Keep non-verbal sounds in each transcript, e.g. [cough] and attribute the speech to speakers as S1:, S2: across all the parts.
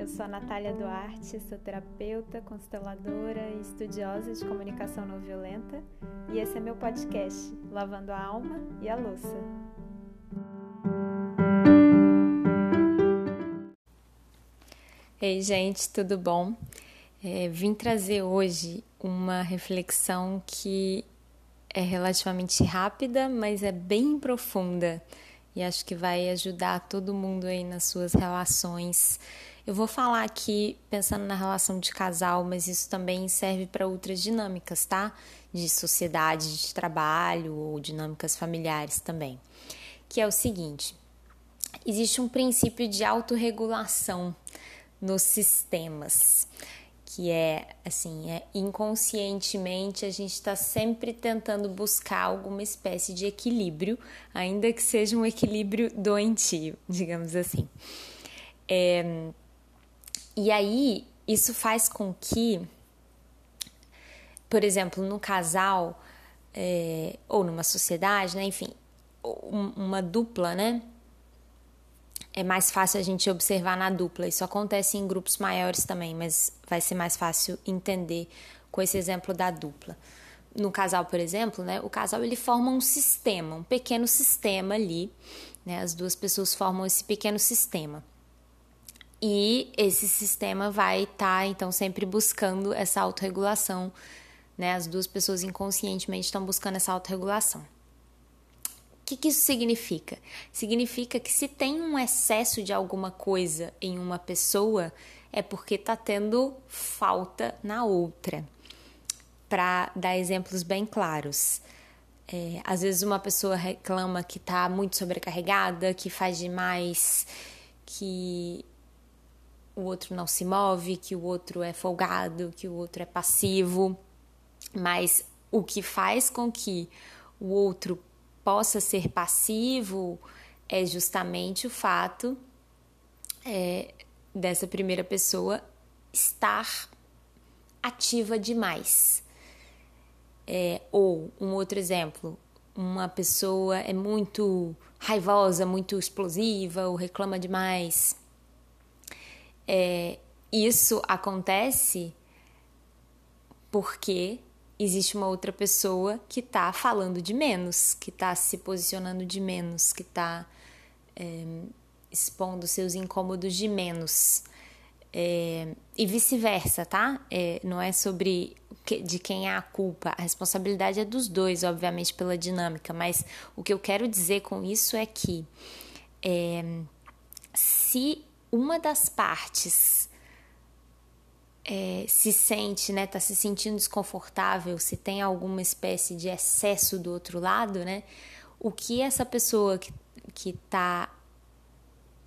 S1: Eu sou a Natália Duarte, sou terapeuta, consteladora e estudiosa de comunicação não violenta, e esse é meu podcast, Lavando a Alma e a Louça. Ei, gente, tudo bom? É, vim trazer hoje uma reflexão que é relativamente rápida, mas é bem profunda e acho que vai ajudar todo mundo aí nas suas relações. Eu vou falar aqui pensando na relação de casal, mas isso também serve para outras dinâmicas, tá? De sociedade, de trabalho ou dinâmicas familiares também. Que é o seguinte: existe um princípio de autorregulação nos sistemas que é assim, é inconscientemente a gente está sempre tentando buscar alguma espécie de equilíbrio, ainda que seja um equilíbrio doentio, [laughs] digamos assim. É, e aí isso faz com que, por exemplo, no casal é, ou numa sociedade, né, enfim, uma dupla, né? é mais fácil a gente observar na dupla. Isso acontece em grupos maiores também, mas vai ser mais fácil entender com esse exemplo da dupla. No casal, por exemplo, né, o casal ele forma um sistema, um pequeno sistema ali, né, as duas pessoas formam esse pequeno sistema. E esse sistema vai estar, tá, então, sempre buscando essa autorregulação, né, as duas pessoas inconscientemente estão buscando essa autorregulação que, que isso significa? Significa que se tem um excesso de alguma coisa em uma pessoa, é porque está tendo falta na outra. Para dar exemplos bem claros. É, às vezes uma pessoa reclama que está muito sobrecarregada, que faz demais, que o outro não se move, que o outro é folgado, que o outro é passivo. Mas o que faz com que o outro possa ser passivo é justamente o fato é, dessa primeira pessoa estar ativa demais. É, ou um outro exemplo, uma pessoa é muito raivosa, muito explosiva ou reclama demais. É, isso acontece porque existe uma outra pessoa que está falando de menos, que está se posicionando de menos, que está é, expondo seus incômodos de menos. É, e vice-versa, tá? É, não é sobre de quem é a culpa, a responsabilidade é dos dois, obviamente, pela dinâmica, mas o que eu quero dizer com isso é que é, se uma das partes é, se sente, né, tá se sentindo desconfortável, se tem alguma espécie de excesso do outro lado, né, o que essa pessoa que, que tá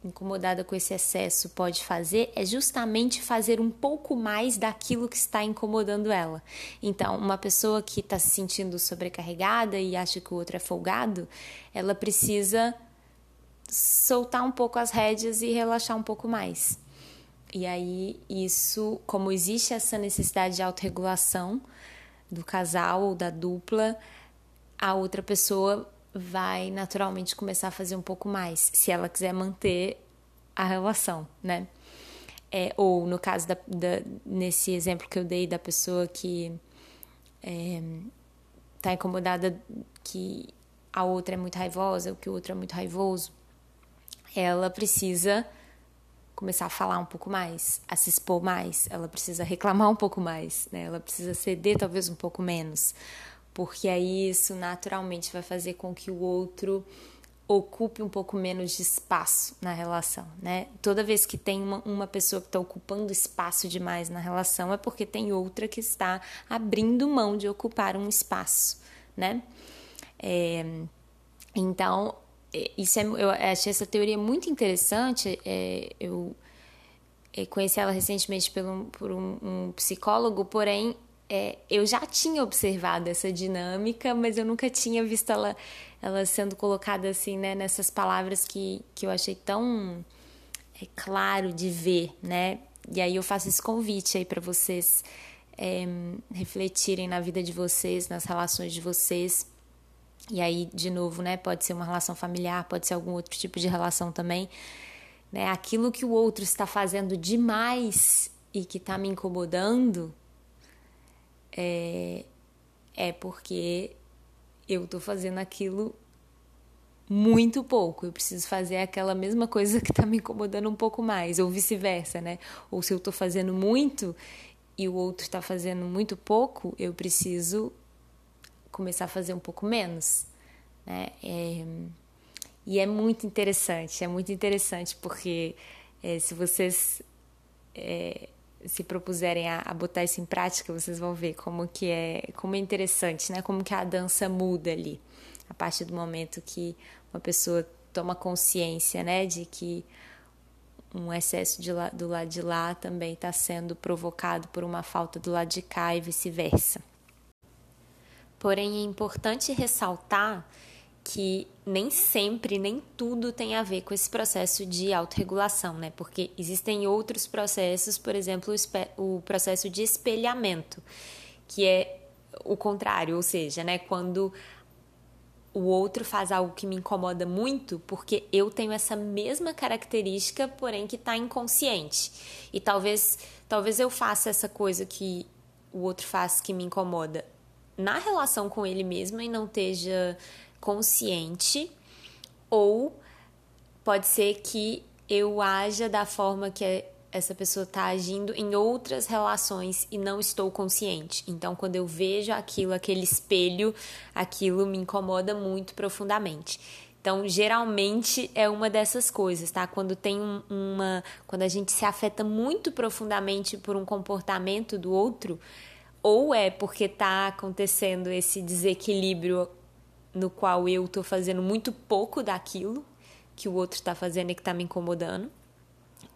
S1: incomodada com esse excesso pode fazer é justamente fazer um pouco mais daquilo que está incomodando ela. Então, uma pessoa que está se sentindo sobrecarregada e acha que o outro é folgado, ela precisa soltar um pouco as rédeas e relaxar um pouco mais. E aí, isso, como existe essa necessidade de autorregulação do casal ou da dupla, a outra pessoa vai naturalmente começar a fazer um pouco mais, se ela quiser manter a relação, né? É, ou no caso da, da, nesse exemplo que eu dei da pessoa que é, incomodada que a outra é muito raivosa, ou que o outro é muito raivoso, ela precisa começar a falar um pouco mais, a se expor mais, ela precisa reclamar um pouco mais, né? Ela precisa ceder talvez um pouco menos, porque aí isso naturalmente vai fazer com que o outro ocupe um pouco menos de espaço na relação, né? Toda vez que tem uma, uma pessoa que está ocupando espaço demais na relação é porque tem outra que está abrindo mão de ocupar um espaço, né? É, então isso é, eu achei essa teoria muito interessante. É, eu é, conheci ela recentemente por um, por um, um psicólogo, porém é, eu já tinha observado essa dinâmica, mas eu nunca tinha visto ela, ela sendo colocada assim, né, nessas palavras que, que eu achei tão é, claro de ver, né? E aí eu faço esse convite aí para vocês é, refletirem na vida de vocês, nas relações de vocês e aí, de novo, né, pode ser uma relação familiar, pode ser algum outro tipo de relação também, né? Aquilo que o outro está fazendo demais e que está me incomodando é, é porque eu estou fazendo aquilo muito pouco. Eu preciso fazer aquela mesma coisa que está me incomodando um pouco mais, ou vice-versa, né? Ou se eu estou fazendo muito e o outro está fazendo muito pouco, eu preciso começar a fazer um pouco menos, né? É, e é muito interessante, é muito interessante porque é, se vocês é, se propuserem a, a, botar isso em prática, vocês vão ver como que é, como é interessante, né? Como que a dança muda ali a partir do momento que uma pessoa toma consciência, né, de que um excesso lá, do lado de lá também está sendo provocado por uma falta do lado de cá e vice-versa. Porém, é importante ressaltar que nem sempre, nem tudo tem a ver com esse processo de autorregulação, né? Porque existem outros processos, por exemplo, o processo de espelhamento, que é o contrário, ou seja, né, quando o outro faz algo que me incomoda muito porque eu tenho essa mesma característica, porém que está inconsciente. E talvez, talvez eu faça essa coisa que o outro faz que me incomoda na relação com ele mesmo e não esteja consciente, ou pode ser que eu haja da forma que essa pessoa está agindo em outras relações e não estou consciente. Então, quando eu vejo aquilo, aquele espelho, aquilo me incomoda muito profundamente. Então, geralmente é uma dessas coisas, tá? Quando tem uma. Quando a gente se afeta muito profundamente por um comportamento do outro, ou é porque está acontecendo esse desequilíbrio no qual eu estou fazendo muito pouco daquilo que o outro está fazendo e que está me incomodando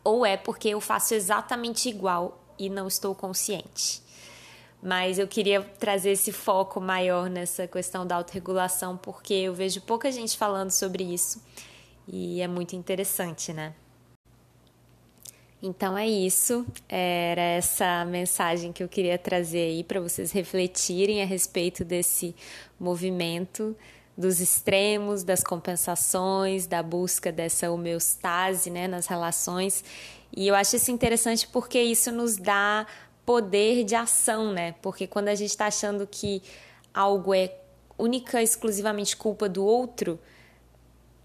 S1: ou é porque eu faço exatamente igual e não estou consciente. Mas eu queria trazer esse foco maior nessa questão da autorregulação, porque eu vejo pouca gente falando sobre isso e é muito interessante, né? Então é isso, era essa mensagem que eu queria trazer aí para vocês refletirem a respeito desse movimento dos extremos, das compensações, da busca dessa homeostase né, nas relações. E eu acho isso interessante porque isso nos dá poder de ação, né? Porque quando a gente está achando que algo é única, exclusivamente culpa do outro,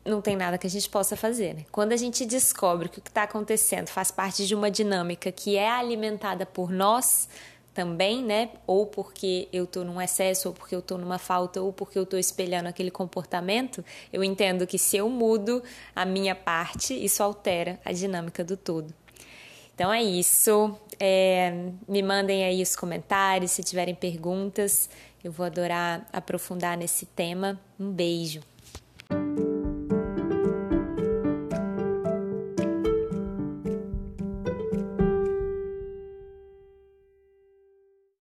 S1: não tem nada que a gente possa fazer. Né? Quando a gente descobre que o que está acontecendo faz parte de uma dinâmica que é alimentada por nós, também, né? Ou porque eu estou num excesso, ou porque eu estou numa falta, ou porque eu estou espelhando aquele comportamento, eu entendo que se eu mudo a minha parte, isso altera a dinâmica do todo. Então é isso. É, me mandem aí os comentários se tiverem perguntas. Eu vou adorar aprofundar nesse tema. Um beijo.